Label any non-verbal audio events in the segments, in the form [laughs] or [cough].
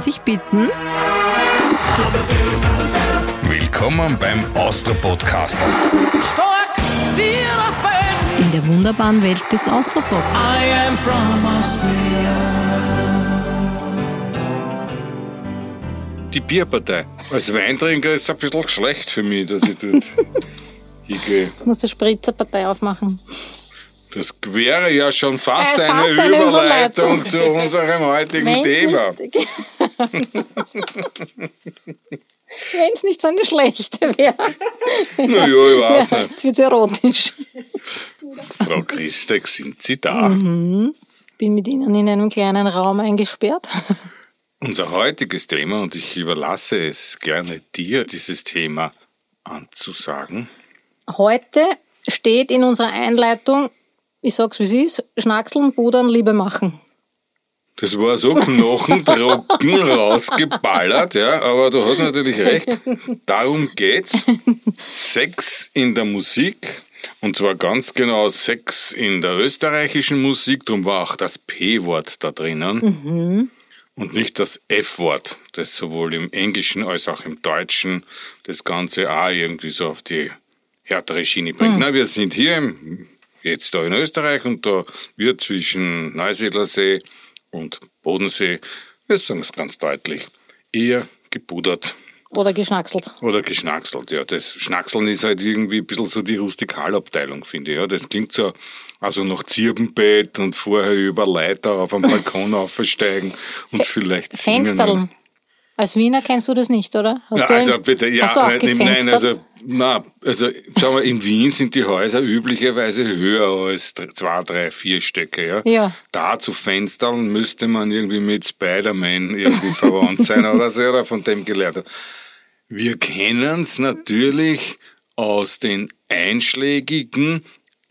Darf ich bitten? Willkommen beim Austro-Podcaster. Stark wie der Fels. In der wunderbaren Welt des Austropop. I am from Austria. Die Bierpartei. Als Weintrinker ist es ein bisschen schlecht für mich, dass ich dort [laughs] hingehe. Ich muss die Spritzerpartei aufmachen. Das wäre ja schon fast, Äh, eine, fast eine Überleitung, Überleitung. zu unserem heutigen Thema. Nicht, [laughs] Wenn's nicht so eine schlechte wäre. Na ja, ich weiß Ja, jetzt wird's erotisch. Frau Christek, sind Sie da? Mhm. Bin mit Ihnen in einem kleinen Raum eingesperrt. Unser heutiges Thema, und ich überlasse es gerne dir, dieses Thema anzusagen. Heute steht in unserer Einleitung, ich sag's wie es ist, Schnackseln, Pudern, Liebe machen. Das war so knochentrocken [laughs] rausgeballert, ja, aber du hast natürlich recht. [laughs] Darum geht's. Sex in der Musik. Und zwar ganz genau Sex in der österreichischen Musik. Darum war auch das P-Wort da drinnen. Und nicht das F-Wort, das sowohl im Englischen als auch im Deutschen das Ganze auch irgendwie so auf die härtere Schiene bringt. Na, wir sind hier im, jetzt da in Österreich und da wird zwischen Neusiedlersee und Bodensee, wir sagen es ganz deutlich, eher gepudert Oder geschnackselt. oder geschnackselt. Ja, das Schnackseln ist halt irgendwie ein bisschen so die Rustikalabteilung, finde ich. Ja, das klingt so also nach Zirbenbett und vorher über Leiter auf am [laughs] Balkon aufsteigen und vielleicht singen. Fensterln. Als Wiener kennst du das nicht, oder? Hast du also bitte, ja, hast du auch nein, nein, also, na, also, schau mal, in Wien sind die Häuser üblicherweise höher als zwei, drei, vier Stöcke, ja. Ja. Da zu Fenstern müsste man irgendwie mit Spider-Man irgendwie verwandt sein oder so, oder von dem gelernt haben. Wir kennen es natürlich aus den einschlägigen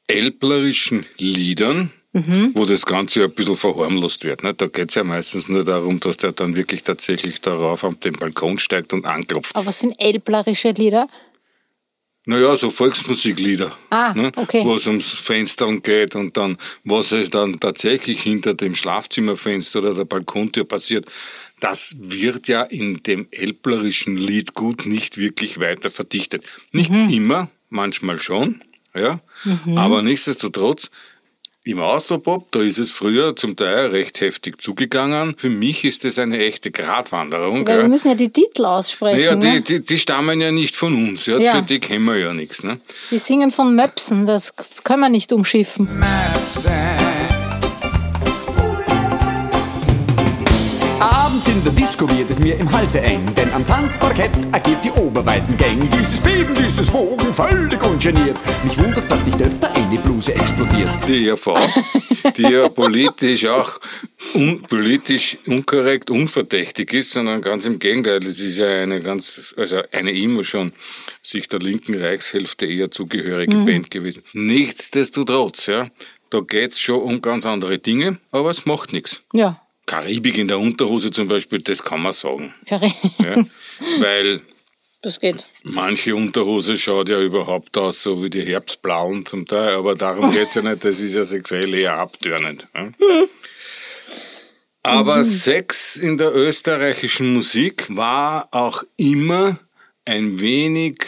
elblerischen Liedern, Mhm. wo das Ganze ein bisschen verharmlost wird. Ne? Da geht es ja meistens nur darum, dass der dann wirklich tatsächlich darauf auf den Balkon steigt und anklopft. Aber was sind elblerische Lieder? Naja, so Volksmusiklieder. Ah, ne? okay. Wo es ums Fenstern geht und dann, was es dann tatsächlich hinter dem Schlafzimmerfenster oder der Balkontür passiert, das wird ja in dem elblerischen Liedgut nicht wirklich weiter verdichtet. Nicht Mhm. immer, manchmal schon, ja. Aber nichtsdestotrotz, im Austropop, da ist es früher zum Teil recht heftig zugegangen. Für mich ist es eine echte Gratwanderung. Weil ja. wir müssen ja die Titel aussprechen. Naja, ne? die, die, die stammen ja nicht von uns. Ja? Ja. Für die kennen wir ja nichts. Ne? die singen von Möpsen, das können wir nicht umschiffen. Abends in der Disco wird es mir im Halse eng, denn am Tanzparkett agiert die Oberweitengang. Dieses Beben, dieses Wogen, völlig ungeniert. Mich wundert's, dass nicht öfter eine Bluse explodiert. Die ERV, die ja politisch auch un, politisch unkorrekt, unverdächtig ist, sondern ganz im Gegenteil. Es ist ja eine ganz, also eine immer schon sich der linken Reichshälfte eher zugehörige Band gewesen. Nichtsdestotrotz, ja, da geht's schon um ganz andere Dinge, aber es macht nichts. Ja. Karibik in der Unterhose zum Beispiel, das kann man sagen. Kari- Ja? Weil [laughs] Das geht. Manche Unterhose schaut ja überhaupt aus, so wie die Herbstblauen zum Teil, aber darum geht's ja nicht, das ist ja sexuell eher abtörnend. Ja? [laughs] Aber Sex in der österreichischen Musik war auch immer ein wenig,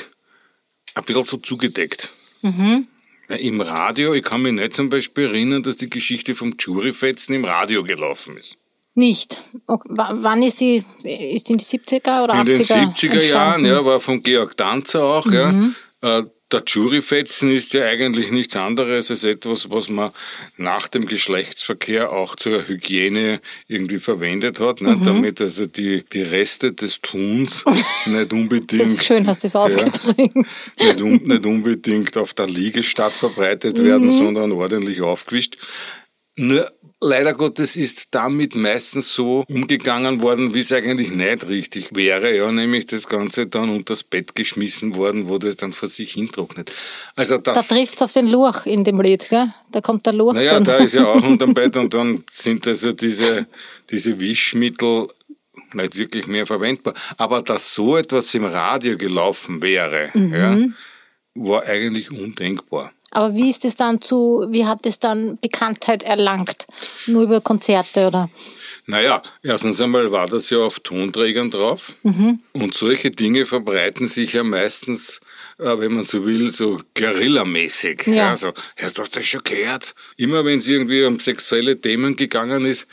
ein bisschen so zugedeckt. Ja, Im Radio, ich kann mich nicht zum Beispiel erinnern, dass die Geschichte vom Juryfetzen im Radio gelaufen ist. Nicht. Ok, wa- wann ist sie? Ist in die 70er oder In 80er? den 70er Jahren, ja, war von Georg Danzer auch, Mhm. ja. Äh, Der Juryfetzen ist ja eigentlich nichts anderes als etwas, was man nach dem Geschlechtsverkehr auch zur Hygiene irgendwie verwendet hat, ne? Mhm. damit also die, die Reste des Tuns [laughs] nicht unbedingt, Das ist schön, hast du das ausgedrückt. nicht, un, nicht unbedingt auf der Liegestadt verbreitet Mhm. werden, sondern ordentlich aufgewischt. Nur leider Gottes ist damit meistens so umgegangen worden, wie es eigentlich nicht richtig wäre, ja, nämlich das Ganze dann unters Bett geschmissen worden, wo das dann vor sich hintrocknet. Also Da das, trifft's auf den Lurch in dem Lied, gell? Da kommt der Lurch naja, dann. da ist ja auch [laughs] unterm Bett und dann sind also diese, diese Wischmittel nicht wirklich mehr verwendbar. Aber dass so etwas im Radio gelaufen wäre, ja, war eigentlich undenkbar. Aber wie ist es dann zu, wie hat es dann Bekanntheit erlangt? Nur über Konzerte oder? Naja, erstens einmal war das ja auf Tonträgern drauf. Und solche Dinge verbreiten sich ja meistens, äh, wenn man so will, so guerillamäßig. Ja. Ja. so, hast du das schon gehört? Immer wenn es irgendwie um sexuelle Themen gegangen ist,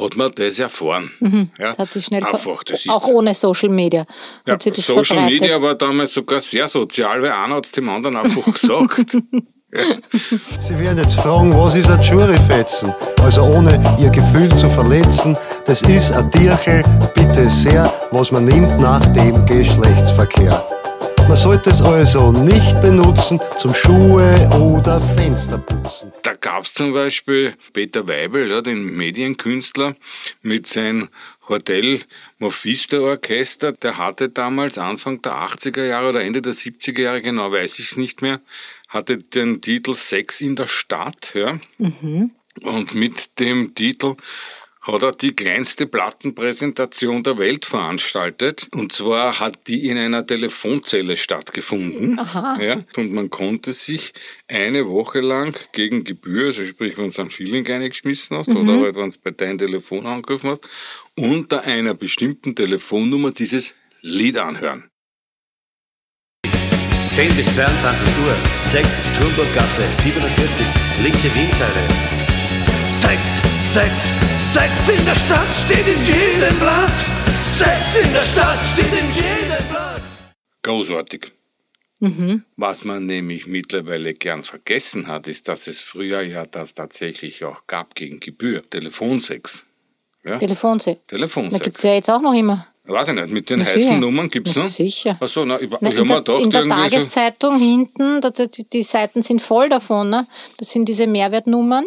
hat man das erfahren. Ja, Mhm. Das hat sich schnell Einfach, das ist auch ohne Social Media ja, Social verbreitet. Media war damals sogar sehr sozial, weil einer hat es dem anderen einfach [laughs] gesagt. [laughs] Sie werden jetzt fragen, was ist ein Jurifetzen? Also ohne Ihr Gefühl zu verletzen, das ist ein Tierchen, bitte sehr, was man nimmt nach dem Geschlechtsverkehr. Man sollte es also nicht benutzen zum Schuhe oder Fensterputzen. Da gab's zum Beispiel Peter Weibel, ja, den Medienkünstler, mit seinem Hotel Mephisto Orchester. Der hatte damals Anfang der 80er Jahre oder Ende der 70er Jahre, genau weiß ich's nicht mehr, hatte den Titel Sex in der Stadt. Ja. Und mit dem Titel hat er die kleinste Plattenpräsentation der Welt veranstaltet. Und zwar hat die in einer Telefonzelle stattgefunden. Ja, und man konnte sich eine Woche lang gegen Gebühr, also sprich, wenn du einen Schilling eingeschmissen hast oder halt, wenn du bei deinem Telefon angerufen hast, unter einer bestimmten Telefonnummer dieses Lied anhören. 10 bis 22 Uhr, 6, Turmburggasse, 47, linke Windseite. Sex, Sex, Sex in der Stadt steht in jedem Blatt. Sex in der Stadt steht in jedem Blatt. Großartig. Was man nämlich mittlerweile gern vergessen hat, ist, dass es früher ja das tatsächlich auch gab gegen Gebühr. Telefonsex. Ja? Telefonsee. Da Telefonsex. gibt's ja jetzt auch noch immer. Weiß ich nicht, mit den Na, heißen sicher. Nummern gibt's Na, noch? sicher. Ach so, na, ich, Na, ich in der, gedacht, in der irgendwie so, Tageszeitung hinten, da, die Seiten sind voll davon. Ne? Das sind diese Mehrwertnummern,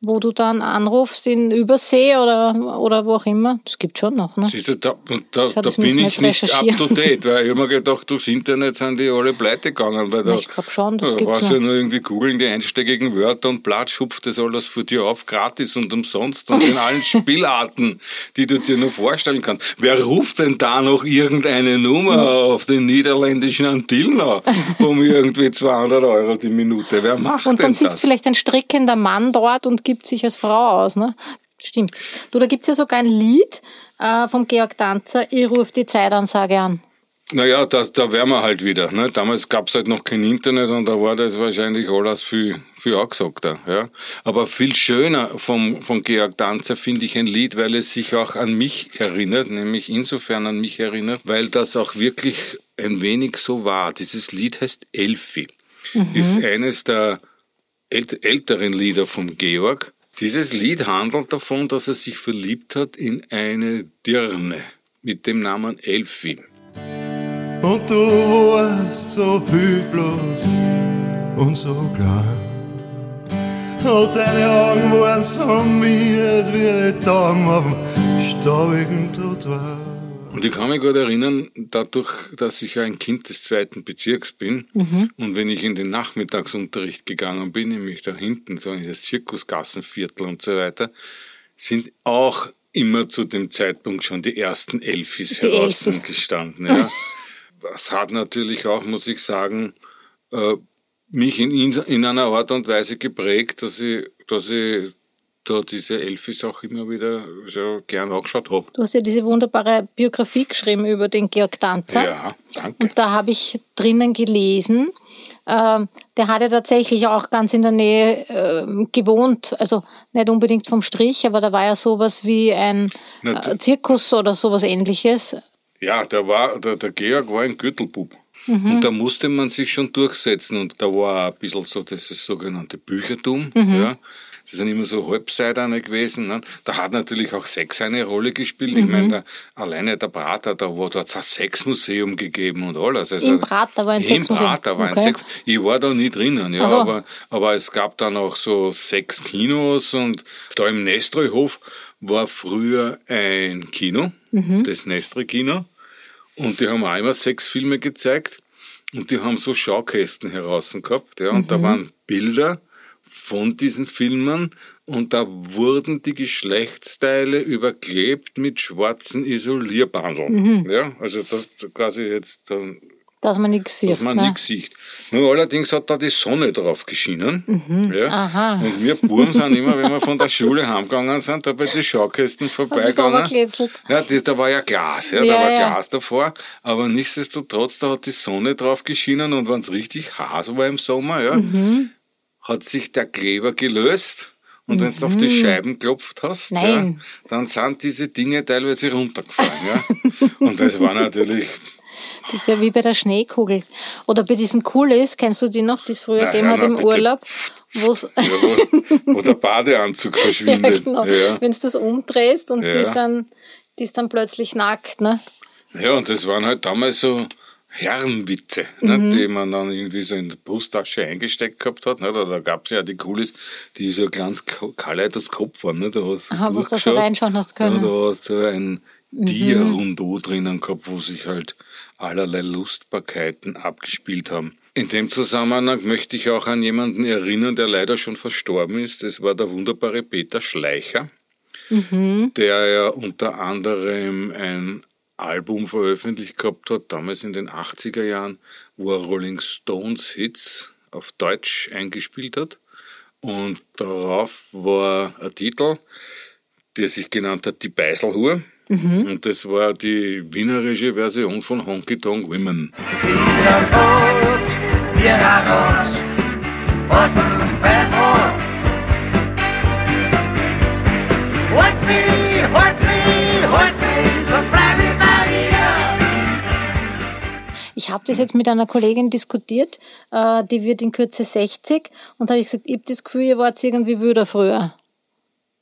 wo du dann anrufst in Übersee oder, oder wo auch immer. Das gibt schon noch. Ne? Siehst du, da, da, Schau, da das bin ich nicht up to date, weil ich mir gedacht, durchs Internet sind die alle pleite gegangen. Weil da, ich glaub schon, das da gibt's noch. ja nur irgendwie googeln die einsteckigen Wörter und platsch schupft das alles für dir auf, gratis und umsonst und in allen [laughs] Spielarten, die du dir nur vorstellen kannst. Wer ruft denn da noch irgendeine Nummer auf den niederländischen Antillen an, um irgendwie 200 Euro die Minute? Wer macht Und dann sitzt das? vielleicht ein strickender Mann dort und gibt sich als Frau aus. Ne? Stimmt. Du, da gibt's ja sogar ein Lied äh, vom Georg Danzer, ich ruf die Zeitansage an. Naja, das, da wären wir halt wieder. Ne? Damals gab's halt noch kein Internet und da war das wahrscheinlich alles viel, viel angesagter. Ja? Aber viel schöner vom, von Georg Danzer finde ich ein Lied, weil es sich auch an mich erinnert, nämlich insofern an mich erinnert, weil das auch wirklich ein wenig so war. Dieses Lied heißt Elfi. Ist eines der älteren Lieder vom Georg. Dieses Lied handelt davon, dass er sich verliebt hat in eine Dirne mit dem Namen Elfi. Und du warst so hilflos und so klein. Und deine Augen waren so miert wie die Tauben auf dem staubigen Trottoir. Und ich kann mich gut erinnern, dadurch, dass ich ja ein Kind des zweiten Bezirks bin und wenn ich in den Nachmittagsunterricht gegangen bin, nämlich da hinten, so in das Zirkusgassenviertel und so weiter, sind auch immer zu dem Zeitpunkt schon die ersten Elfis Die draußen Elfis. gestanden. Ja. [laughs] Das hat natürlich auch, muss ich sagen, äh, mich in, in einer Art und Weise geprägt, dass ich, dass ich da diese Elfis auch immer wieder so gern angeschaut habe. Du hast ja diese wunderbare Biografie geschrieben über den Georg Danzer. Ja, danke. Und da habe ich drinnen gelesen, ähm, der hat ja tatsächlich auch ganz in der Nähe ähm, gewohnt, also nicht unbedingt vom Strich, aber da war ja sowas wie ein äh, Zirkus oder sowas ähnliches. Ja, der, war, der, der Georg war ein Gürtelbub. Und da musste man sich schon durchsetzen. Und da war ein bisschen so das sogenannte Büchertum. Ja. Das sind immer so Halbseiterne gewesen. Ne? Da hat natürlich auch Sex eine Rolle gespielt. Ich meine, der, alleine der Prater, da war da ein Sexmuseum gegeben und alles. Also, Im Prater war ein Im Sexmuseum. Prater war ein Okay. Sex. Ich war da nie drinnen, ja, so. aber, aber es gab dann auch so sechs Kinos und da im Nestreuhof war früher ein Kino, Mhm. das Nestre-Kino. Und die haben auch immer sechs Filme gezeigt und die haben so Schaukästen heraus gehabt. Ja, und Mhm. da waren Bilder von diesen Filmen und da wurden die Geschlechtsteile überklebt mit schwarzen Isolierbandeln. Mhm. Ja, also das quasi jetzt dann Dass man nichts sieht. dass man ne? nichts sieht. Nur allerdings hat da die Sonne drauf geschienen. Ja. Mhm. Aha. Und wir Buben sind immer, wenn wir von der Schule heimgegangen sind, da bei den Schaukästen vorbeigegangen. Ja, das, da war ja Glas, ja, da Ja, war ja. Glas davor, aber nichtsdestotrotz, da hat die Sonne drauf geschienen und wenn es richtig heiß war im Sommer, ja, Mhm. Hat sich der Kleber gelöst. Und wenn du auf die Scheiben klopft hast, ja, Mhm. Dann sind diese Dinge teilweise runtergefallen. Ja. Und das war natürlich Das ist ja wie bei der Schneekugel. Oder bei diesen Kulis, kennst du die noch, die es früher gegeben ja, hat im bitte. Urlaub? Wo's, [laughs] ja, wo, wo der Badeanzug [laughs] ja, verschwindet. genau. Ja. Wenn du das umdrehst und die, Ja. ist dann, die ist dann plötzlich nackt. Ne? Ja, und das waren halt damals so Herrenwitze, Mhm. ne, die man dann irgendwie so in der Brusttasche eingesteckt gehabt hat. Ne, da da gab es ja die Coolis, die so ein kleines Kaleidoskop waren. Ne, da hast du Aha, wo du da so reinschauen hast können. Mhm. Ja, da hast du ein Dia-Rundot drinnen gehabt, wo sich halt allerlei Lustbarkeiten abgespielt haben. In dem Zusammenhang möchte ich auch an jemanden erinnern, der leider schon verstorben ist. Das war der wunderbare Peter Schleicher der ja unter anderem ein Album veröffentlicht gehabt hat, damals in den 80er Jahren, wo er Rolling Stones Hits auf Deutsch eingespielt hat. Und darauf war ein Titel, der sich genannt hat Die Beiselhur. Und das war die wienerische Version von Honky Tonk Women. Dieser Code, wir haben uns aus dem Ich habe das jetzt mit einer Kollegin diskutiert, äh, die wird in Kürze 60 und habe ich gesagt, ich habe das Gefühl, ihr wart irgendwie wüder früher.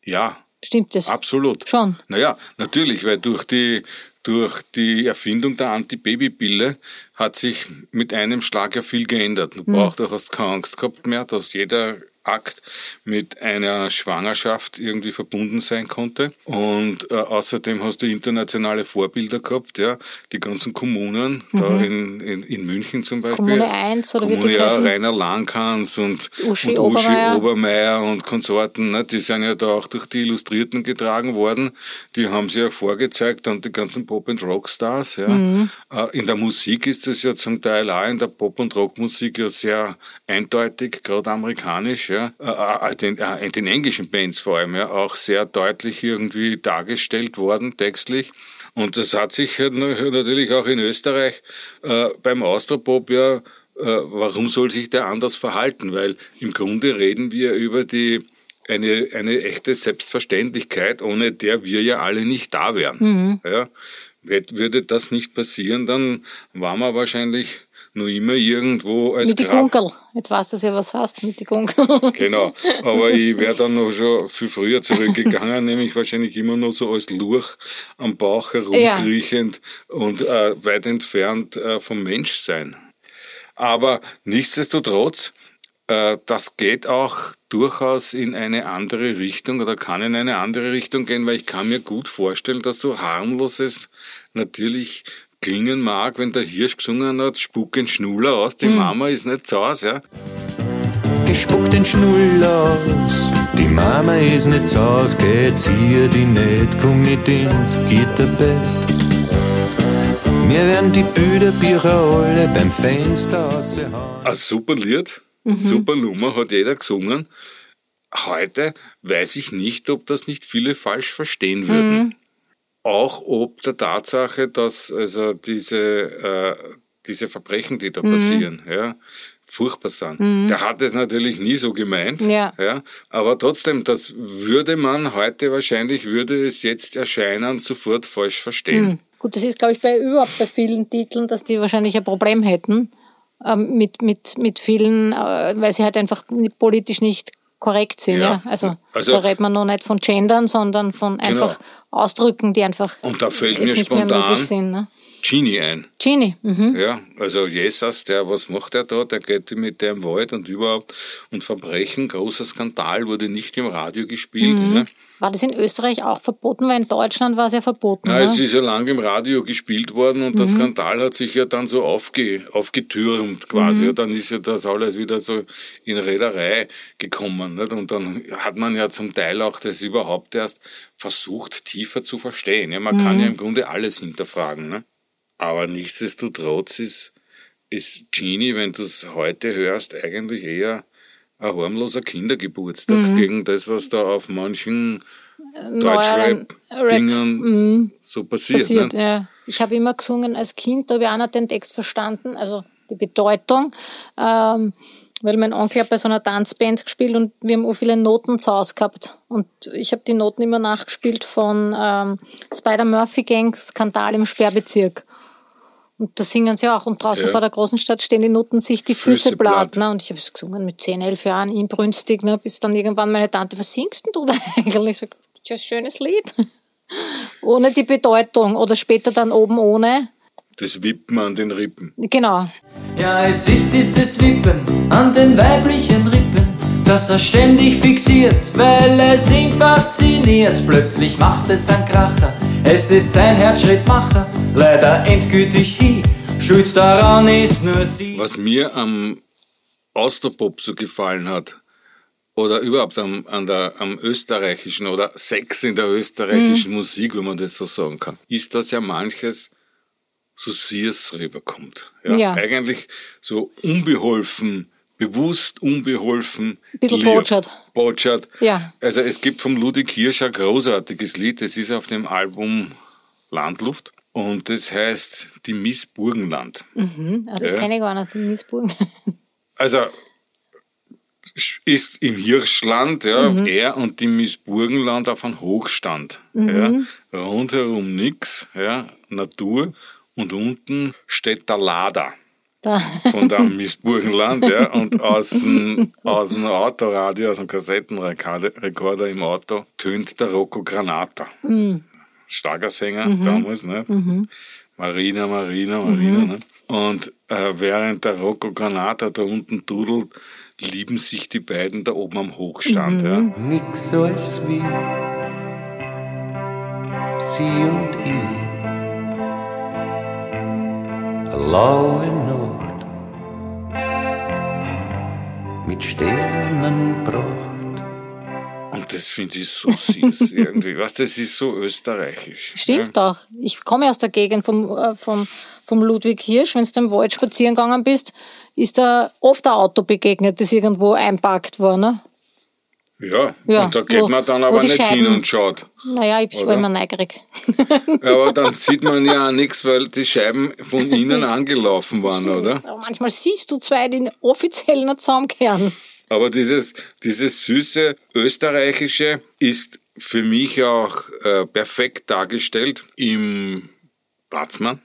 Ja, Stimmt das? Absolut. Schon. Naja, natürlich, weil durch die, durch die Erfindung der Antibabypille hat sich mit einem Schlag ja viel geändert. Du brauchst, du hast keine Angst gehabt mehr, dass jeder Akt mit einer Schwangerschaft irgendwie verbunden sein konnte. Und äh, außerdem hast du internationale Vorbilder gehabt, ja, die ganzen Kommunen, da in, in, in München zum Beispiel. Kommune 1 oder wie Kommune, ja, heißen? Rainer Langkans und, Uschi und Uschi Obermeier. Obermeier und Konsorten, ne, die sind ja da auch durch die Illustrierten getragen worden. Die haben sie ja vorgezeigt und die ganzen Pop- und Rockstars. Ja. Mhm. Äh, In der Musik ist es ja zum Teil auch in der Pop- und Rockmusik ja sehr eindeutig, gerade amerikanisch, ja. Äh, äh, den, äh, in den englischen Bands vor allem, ja, auch sehr deutlich irgendwie dargestellt worden, textlich. Und das hat sich halt na- natürlich auch in Österreich äh, beim Austropop ja, äh, warum soll sich der anders verhalten? Weil im Grunde reden wir über die eine, eine echte Selbstverständlichkeit, ohne der wir ja alle nicht da wären. Ja, Wird- würde das nicht passieren, dann waren wir wahrscheinlich nur immer irgendwo als mit die Gunkel. Jetzt weißt du ja, was hast mit die Gunkel. [laughs] Genau, aber ich wäre dann noch schon viel früher zurückgegangen, nämlich wahrscheinlich immer noch so als Lurch am Bauch herumkriechend und äh, weit entfernt äh, vom Menschsein. Aber nichtsdestotrotz, äh, das geht auch durchaus in eine andere Richtung oder kann in eine andere Richtung gehen, weil ich kann mir gut vorstellen, dass so harmloses natürlich klingen mag, wenn der Hirsch gesungen hat, spuck ein Schnuller aus, die Mama ist nicht zu Hause, ja. gespuckt den Schnull aus. Die Mama ist nicht zu Haus, geht zieh die nicht, komm nicht ins Gitterbett. Wir werden die Büderbücher alle beim Fenster raushauen. Ein super Lied, super Nummer, hat jeder gesungen. Heute weiß ich nicht, ob das nicht viele falsch verstehen würden. Auch ob der Tatsache, dass also diese, äh, diese Verbrechen, die da passieren, ja, furchtbar sind. Der hat es natürlich nie so gemeint, Ja. ja, aber trotzdem, das würde man heute wahrscheinlich, würde es jetzt erscheinen, sofort falsch verstehen. Gut, das ist, glaube ich, bei überhaupt bei vielen Titeln, dass die wahrscheinlich ein Problem hätten ähm, mit, mit, mit vielen, äh, weil sie halt einfach politisch nicht korrekt sind. Ja. Ja. Also, Also- da redet man noch nicht von Gendern, sondern von einfach Ausdrücken, die einfach Und da fällt mir nicht mehr spontan möglich sind. Ne? Genie ein. Genie, mhm. Ja, also Jesus, der, was macht er da? Der geht mit dem Wald und überhaupt. Und Verbrechen, großer Skandal, wurde nicht im Radio gespielt. Mhm. Ne? War das in Österreich auch verboten? Weil in Deutschland war es ja verboten. Es ne? ist ja lange im Radio gespielt worden und der Skandal hat sich ja dann so aufge, aufgetürmt quasi. Ja, dann ist ja das alles wieder so in Reederei gekommen. Nicht? Und dann hat man ja zum Teil auch das überhaupt erst versucht, tiefer zu verstehen. Ja, man kann ja im Grunde alles hinterfragen. Ne? Aber nichtsdestotrotz ist ist Genie, wenn du es heute hörst, eigentlich eher ein harmloser Kindergeburtstag Mhm. gegen das, was da auf manchen neueren Deutschrap-Dingen so passiert. passiert. ne? Ja. Ich habe immer gesungen als Kind, da habe ich auch nicht den Text verstanden, also die Bedeutung, ähm, weil mein Onkel hat bei so einer Tanzband gespielt und wir haben auch viele Noten zu Hause gehabt. Und ich habe die Noten immer nachgespielt von ähm, Spider-Murphy-Gang, Skandal im Sperrbezirk. Und da singen sie auch. Und draußen Ja. vor der großen Stadt stehen die Noten sich die Füße, Füße platt. platt. Ne? Und ich habe es gesungen mit 10, 11 Jahren, inbrünstig, ne? bis dann irgendwann meine Tante, was singst denn du da [laughs] eigentlich? Ich sag, das ist ein schönes Lied. [laughs] ohne die Bedeutung. Oder später dann oben ohne. Das Wippen an den Rippen. Genau. Ja, es ist dieses Wippen an den weiblichen Rippen, das er ständig fixiert, weil es ihn fasziniert. Plötzlich macht es einen Kracher, es ist sein Herzschrittmacher, leider endgültig hin. Schuld daran ist nur sie. Was mir am Austropop so gefallen hat, oder überhaupt am, an der, am österreichischen oder Sex in der österreichischen Mhm. Musik, wenn man das so sagen kann, ist, dass ja manches so Sears rüberkommt. Ja, Ja. Eigentlich so unbeholfen, bewusst unbeholfen. Bisschen lieb. botschert. Botschert. Ja. Also es gibt vom Ludwig Hirsch ein großartiges Lied, das ist auf dem Album Landluft und das heißt Die Miss Burgenland. Mhm. Ah, das Ja. kenne ich gar nicht, in Miesburgen. [laughs] Also ist im Hirschland, ja, Mhm. er und die Miss Burgenland auf einem Hochstand. Mhm. Ja, rundherum nix, ja, Natur und unten steht der Lader Da. von der Miss Burgenland, ja, und aus dem, aus dem Autoradio, aus dem Kassettenrekorder im Auto tönt der Rocco Granata. Mhm. Schlagersänger Mhm. damals, ne? Mhm. Marina, Marina, Marina. Mhm. Ne? Und äh, während der Rocco Granata da unten dudelt, lieben sich die beiden da oben am Hochstand. Mhm. Ja. Nix so als wie sie und ich. Laue Nacht mit Sternenpracht. Und das finde ich so süß [laughs] irgendwie. Weißt, du, das ist so österreichisch. Stimmt auch. Ich komme aus der Gegend vom, äh, vom, vom Ludwig Hirsch. Wenn du im Wald spazieren gegangen bist, ist da oft ein Auto begegnet, das irgendwo einpackt war. Ne? Ja, Ja, und da geht wo- man dann aber nicht hin Scheiben- und schaut. Naja, ich war immer neugierig. Ja, aber dann [laughs] sieht man ja nichts, weil die Scheiben von innen angelaufen waren, oder? Aber manchmal siehst du zwei, die offiziell nicht zusammenkehren. Aber dieses, dieses süße österreichische ist für mich auch äh, perfekt dargestellt im Watzmann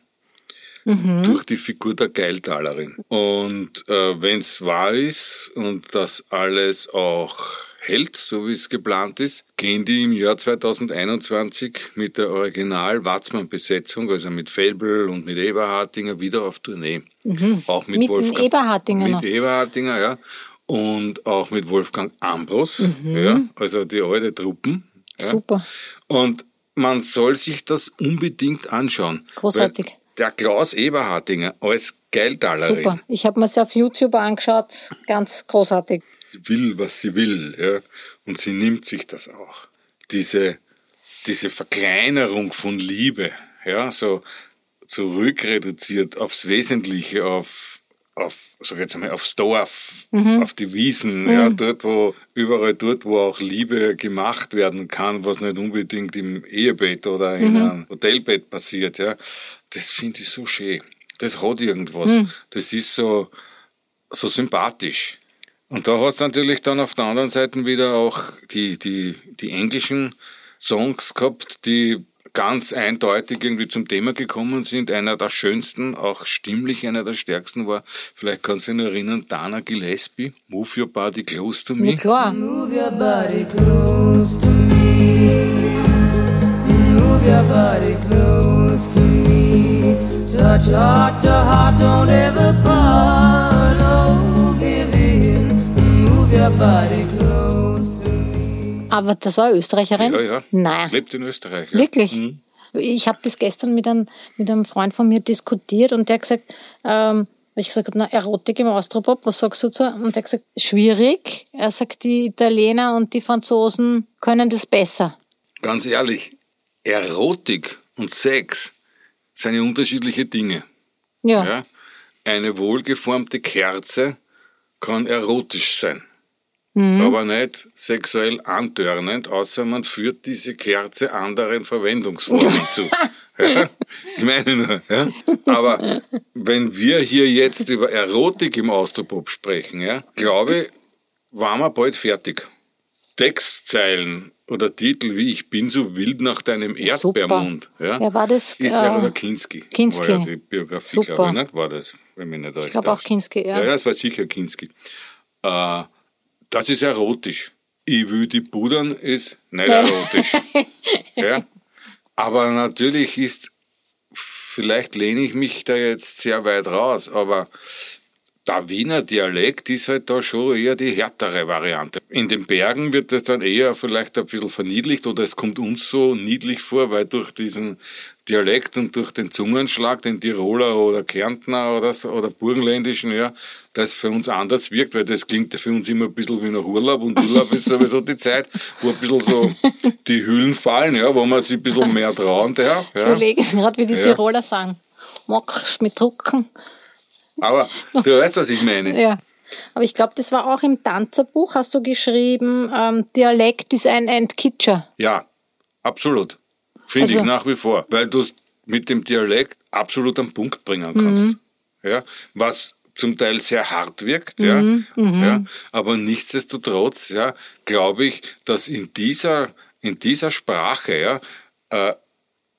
Mhm. durch die Figur der Geiltalerin. Und äh, wenn es wahr ist und das alles auch hält, so wie es geplant ist, gehen die im Jahr 2021 mit der Original-Watzmann-Besetzung, also mit Felbel und mit Eberhardinger, wieder auf Tournee. Mhm. Auch mit, Mit Wolfgang. Eberhardinger Mit noch. Eberhardinger, ja. Und auch mit Wolfgang Ambros, Mhm. ja. Also die alte Truppen. Ja. Super. Und man soll sich das unbedingt anschauen. Großartig. Der Klaus Eberhardinger als Geiltalerin Super. Ich habe mir es auf YouTube angeschaut. Ganz großartig. Will, was sie will, ja. Und sie nimmt sich das auch. Diese, diese Verkleinerung von Liebe, ja, so zurückreduziert aufs Wesentliche, auf, auf, sag jetzt einmal, aufs Dorf, Mhm. auf die Wiesen, Mhm. ja, dort, wo, überall dort, wo auch Liebe gemacht werden kann, was nicht unbedingt im Ehebett oder in Mhm. einem Hotelbett passiert, ja. Das finde ich so schön. Das hat irgendwas. Mhm. Das ist so, so sympathisch. Und da hast du natürlich dann auf der anderen Seite wieder auch die, die, die englischen Songs gehabt, die ganz eindeutig irgendwie zum Thema gekommen sind. Einer der schönsten, auch stimmlich einer der stärksten war, vielleicht kannst du dich noch erinnern, Dana Gillespie, Move Your Body Close to Me. Ja, klar. Move your body close to me. Move your body close to me. Touch heart to heart, don't ever part. Oh, Aber das war Österreicherin? Ja, ja. Nein. Lebt in Österreich. Ja. Wirklich? Mhm. Ich habe das gestern mit einem, mit einem Freund von mir diskutiert und der hat gesagt, ähm, ich gesagt habe, na, Erotik im Austropop, was sagst du dazu? Und er hat gesagt, schwierig. Er sagt, die Italiener und die Franzosen können das besser. Ganz ehrlich, Erotik und Sex sind ja unterschiedliche Dinge. Ja. Ja? eine wohlgeformte Kerze kann erotisch sein. Mhm. Aber nicht sexuell antörnend, außer man führt diese Kerze anderen Verwendungsformen zu. [laughs] Ja, ich meine nur, ja. Aber wenn wir hier jetzt über Erotik im Austropop sprechen, ja, glaube ich, waren wir bald fertig. Textzeilen oder Titel wie Ich bin so wild nach deinem Erdbeermund. Ja, Wer war das? Ist ja Äh, Kinski. Kinski. War ja die Biografie, Super. glaube ich, nicht? War das, wenn mich nicht Ich glaube auch. Kinski, Ja, ja. ja, das war sicher Kinski. Äh, das ist erotisch. Ich will die pudern ist nicht erotisch. [laughs] ja? Aber natürlich ist, vielleicht lehne ich mich da jetzt sehr weit raus, aber der Wiener Dialekt ist halt da schon eher die härtere Variante. In den Bergen wird das dann eher vielleicht ein bisschen verniedlicht oder es kommt uns so niedlich vor, weil durch diesen Dialekt und durch den Zungenschlag, den Tiroler oder Kärntner oder, so, oder Burgenländischen, ja, das für uns anders wirkt, weil das klingt für uns immer ein bisschen wie nach Urlaub und Urlaub ist sowieso die Zeit, wo ein bisschen so die Hüllen fallen, ja, wo man sich ein bisschen mehr trauen darf. Ich Ja. überlege es gerade, wie die Ja. Tiroler sagen. Magst mit drucken? Aber du weißt, was ich meine. Ja. Aber ich glaube, das war auch im Tanzerbuch, hast du geschrieben, ähm, Dialekt ist ein Entkitscher. Ja, absolut. Finde Also- ich nach wie vor. Weil du es mit dem Dialekt absolut am Punkt bringen kannst. Mhm. Ja, was zum Teil sehr hart wirkt, ja, Mhm, ja, aber nichtsdestotrotz, ja, glaube ich, dass in dieser, in dieser Sprache, ja, äh,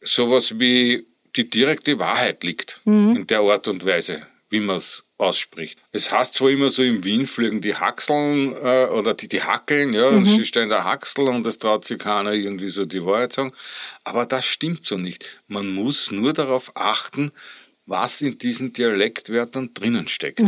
sowas wie die direkte Wahrheit liegt, Mhm. in der Art und Weise, wie man es ausspricht. Es heißt zwar immer so im Wien fliegen die Haxeln äh, oder die, die Hackeln, ja, und sie stehen da Haxel und es traut sich keiner irgendwie so die Wahrheit sagen, aber das stimmt so nicht. Man muss nur darauf achten, was in diesen Dialektwörtern drinnen steckt.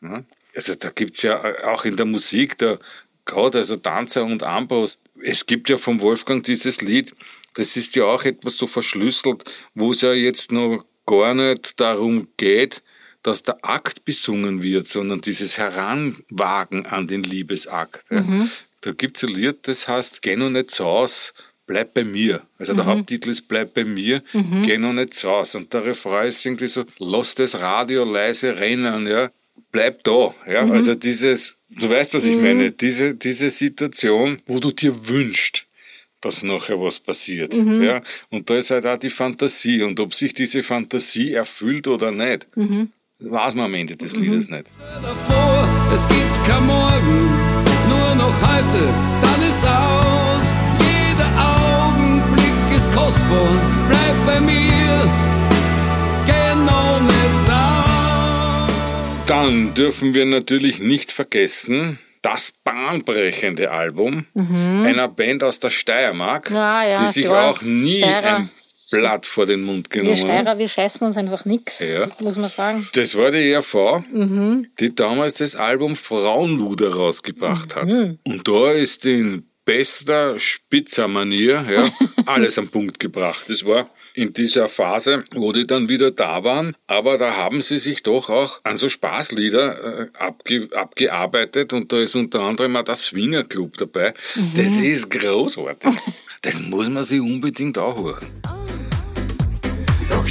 Ja? Also da gibt's ja auch in der Musik, da gerade also Tanzer und Ambos, es gibt ja vom Wolfgang dieses Lied, das ist ja auch etwas so verschlüsselt, wo es ja jetzt noch gar nicht darum geht, dass der Akt besungen wird, sondern dieses Heranwagen an den Liebesakt. Ja. Da gibt's ein Lied, das heißt, geh noch nicht zu Haus, bleib bei mir. Also der Haupttitel ist Bleib bei mir, geh noch nicht zu Haus. Und der Refrain ist irgendwie so, lass das Radio leise rennen, ja, bleib da. Ja. Also dieses, du weißt, was ich meine, diese, diese Situation, wo du dir wünschst, dass nachher was passiert. Ja? Und da ist halt auch die Fantasie. Und ob sich diese Fantasie erfüllt oder nicht, weiß man am Ende des Liedes nicht. davor, es gibt kein Morgen, nur noch heute, dann ist aus. Jeder Augenblick ist kostbar, bleib bei mir, genau mit. Dann dürfen wir natürlich nicht vergessen, das bahnbrechende Album einer Band aus der Steiermark, Mhm. Ja, die sich auch nie Steirer. ein Blatt vor den Mund Wir genommen hat. Steirer, wir scheißen uns einfach nix, Ja. muss man sagen. Das war die ERV, Mhm. die damals das Album Frauenluder rausgebracht hat. Mhm. Und da ist in bester Spitzer-Manier ja, [laughs] alles am Punkt gebracht. Das war in dieser Phase, wo die dann wieder da waren, aber da haben sie sich doch auch an so Spaßlieder äh, abge abgearbeitet und da ist unter anderem auch der Swinger Club dabei. Das ist großartig. Das muss man sich unbedingt auch hören. [laughs]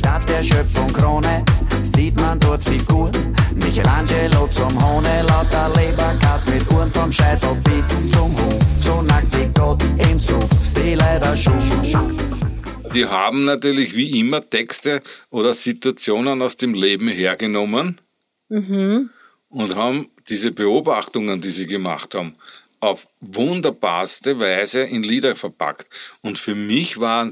Statt der Schöpfung Krone sieht man dort Figuren. Michelangelo zum Hohne, lauter Leberkas mit Uhren vom Scheitel bis zum Hof. So nackt wie Gott im Suff, sie leider Schuh. Die haben natürlich wie immer Texte oder Situationen aus dem Leben hergenommen und haben diese Beobachtungen, die sie gemacht haben, auf wunderbarste Weise in Lieder verpackt. Und für mich war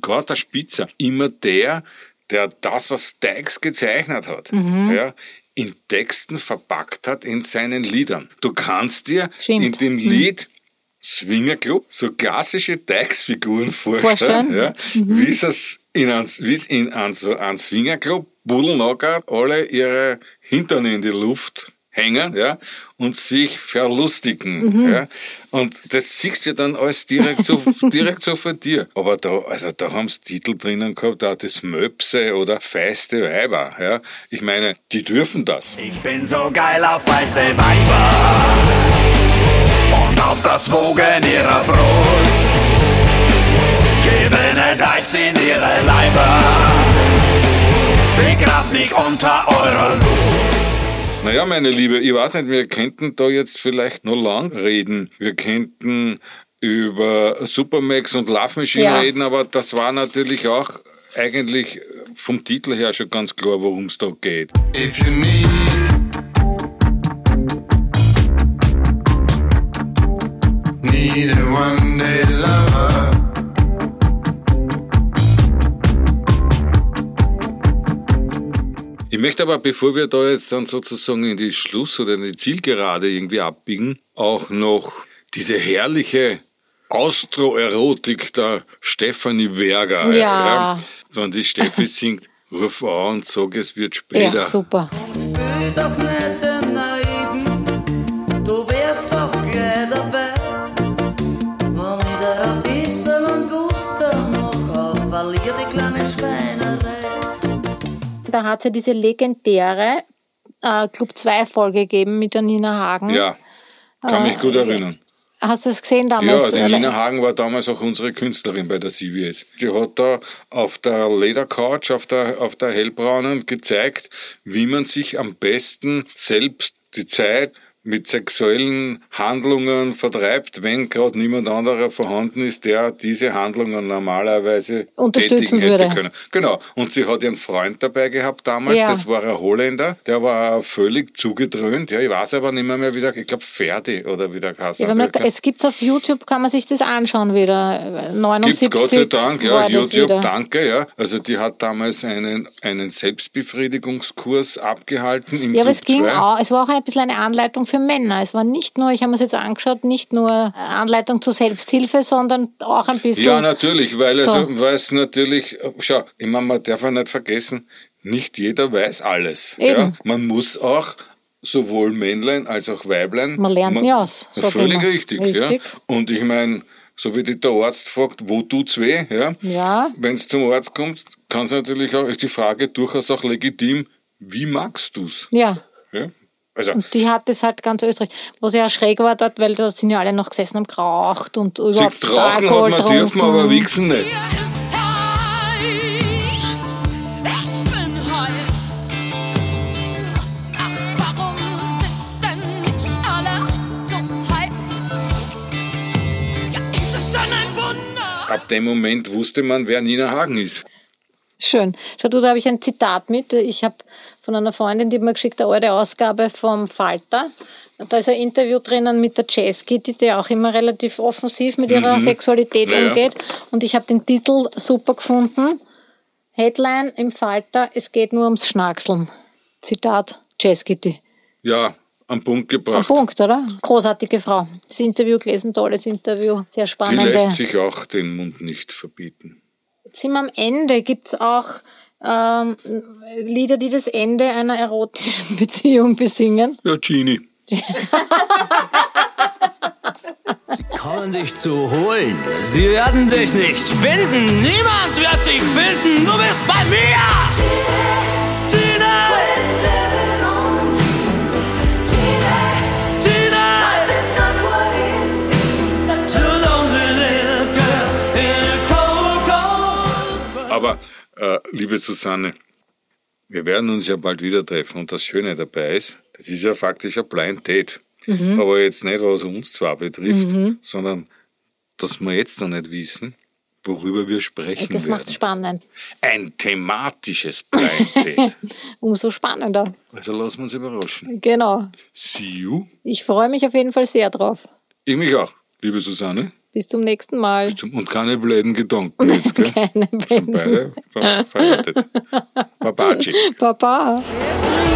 gerade der Spitzer immer der, der das, was Stax gezeichnet hat, ja, in Texten verpackt hat in seinen Liedern. Du kannst dir Stimmt. in dem Lied Swinger Club so klassische Teigsfiguren vorstellen, Vorstellen. Ja, wie es in es in einem, so einem Swinger Club Budelnocker alle ihre Hintern in die Luft hängen, ja, und sich verlustigen, ja. Und das siehst du dann alles direkt so, [laughs] direkt so vor dir. Aber da, also da haben sie Titel drinnen gehabt, auch das Möpse oder feiste Weiber, ja. Ich meine, die dürfen das. Ich bin so geil auf feiste Weiber und auf das Wogen ihrer Brust. Geben Reiz in ihre Leiber, begrabt mich unter eurer Lust. Naja, meine Liebe, ich weiß nicht, wir könnten da jetzt vielleicht noch lang reden. Wir könnten über Supermax und Love Machine Ja. reden, aber das war natürlich auch eigentlich vom Titel her schon ganz klar, worum es da geht. If you need need a one Ich möchte aber, bevor wir da jetzt dann sozusagen in die Schluss- oder in die Zielgerade irgendwie abbiegen, auch noch diese herrliche Austroerotik der Stefanie Werger. Ja. Wenn die Steffi [laughs] singt, ruf an und sag, es wird später. Ja, super. Spiel Da hat es ja diese legendäre äh, Club 2 Folge gegeben mit der Nina Hagen. Ja, kann mich gut erinnern. Hast du es gesehen damals? Ja, die Nina Hagen war damals auch unsere Künstlerin bei der CBS. Die hat da auf der Ledercouch, auf der, auf der hellbraunen gezeigt, wie man sich am besten selbst die Zeit mit sexuellen Handlungen vertreibt, wenn gerade niemand anderer vorhanden ist, der diese Handlungen normalerweise Unterstützen würde. können. Genau. Und sie hat ihren Freund dabei gehabt damals, Ja. das war ein Holländer, der war völlig zugedröhnt. Ja, ich weiß aber nicht mehr, mehr wie der, ich glaube Ferdi oder wie der Kasse. Ja, wenn man, es auf YouTube, kann man sich das anschauen wieder. 79 Gibt's Gott sei Dank, ja, YouTube, danke, ja. Also die hat damals einen, einen Selbstbefriedigungskurs abgehalten im Ja, aber es ging 2. auch, es war auch ein bisschen eine Anleitung für Männer. Es war nicht nur, ich habe mir es jetzt angeschaut, nicht nur Anleitung zur Selbsthilfe, sondern auch ein bisschen. Ja, natürlich, weil, So. also, es natürlich, schau, ich meine, man darf ja nicht vergessen, nicht jeder weiß alles. Ja? Eben. Man muss auch sowohl Männlein als auch Weiblein. Man lernt nie aus, ich Völlig richtig, Richtig. Ja? Und ich meine, so wie dich der Arzt fragt, wo tut's weh, ja? Ja. Wenn es zum Arzt kommt, kann es natürlich auch, ist die Frage durchaus auch legitim, wie magst du's? Ja. Also, Und die hat das halt ganz Österreich. Was ja schräg war dort, weil da sind ja alle noch gesessen und geraucht und überhaupt siehst, rauchen hat Alkohol man dürfen, aber wichsen nicht. Ab dem Moment wusste man, wer Nina Hagen ist. Schön. Schau, du, da habe ich ein Zitat mit. Ich habe von einer Freundin, die mir geschickt, eine alte Ausgabe vom Falter. Da ist ein Interview drinnen mit der Jazz Kitty, die auch immer relativ offensiv mit ihrer Sexualität Ja, umgeht. Und ich habe den Titel super gefunden. Headline im Falter, es geht nur ums Schnackseln. Zitat Jazz Kitty. Ja, am Punkt Am gebracht. Punkt, oder? Großartige Frau. Das Interview gelesen, tolles Interview, sehr Die spannende. lässt sich auch den Mund nicht verbieten. Jetzt sind wir am Ende. Gibt es auch ähm, Lieder, die das Ende einer erotischen [laughs] Beziehung besingen? Ja, Genie. kommen dich zu holen. Sie werden dich nicht finden. Niemand wird dich finden. Du bist bei mir. Aber, äh, liebe Susanne, wir werden uns ja bald wieder treffen und das Schöne dabei ist, das ist ja faktisch ein Blind Date. Mhm. Aber jetzt nicht, was uns zwar betrifft, sondern dass wir jetzt noch nicht wissen, worüber wir sprechen Das macht spannend. Ein thematisches Blind Date. [laughs] Umso spannender. also lassen wir uns überraschen. Genau. See you. Ich freue mich auf jeden Fall sehr drauf. Ich mich auch, liebe Susanne. Bis zum nächsten Mal. Zum- Und keine blöden Gedanken jetzt, gell? [laughs] Keine Sind beide ver verheiratet. [laughs] Es riecht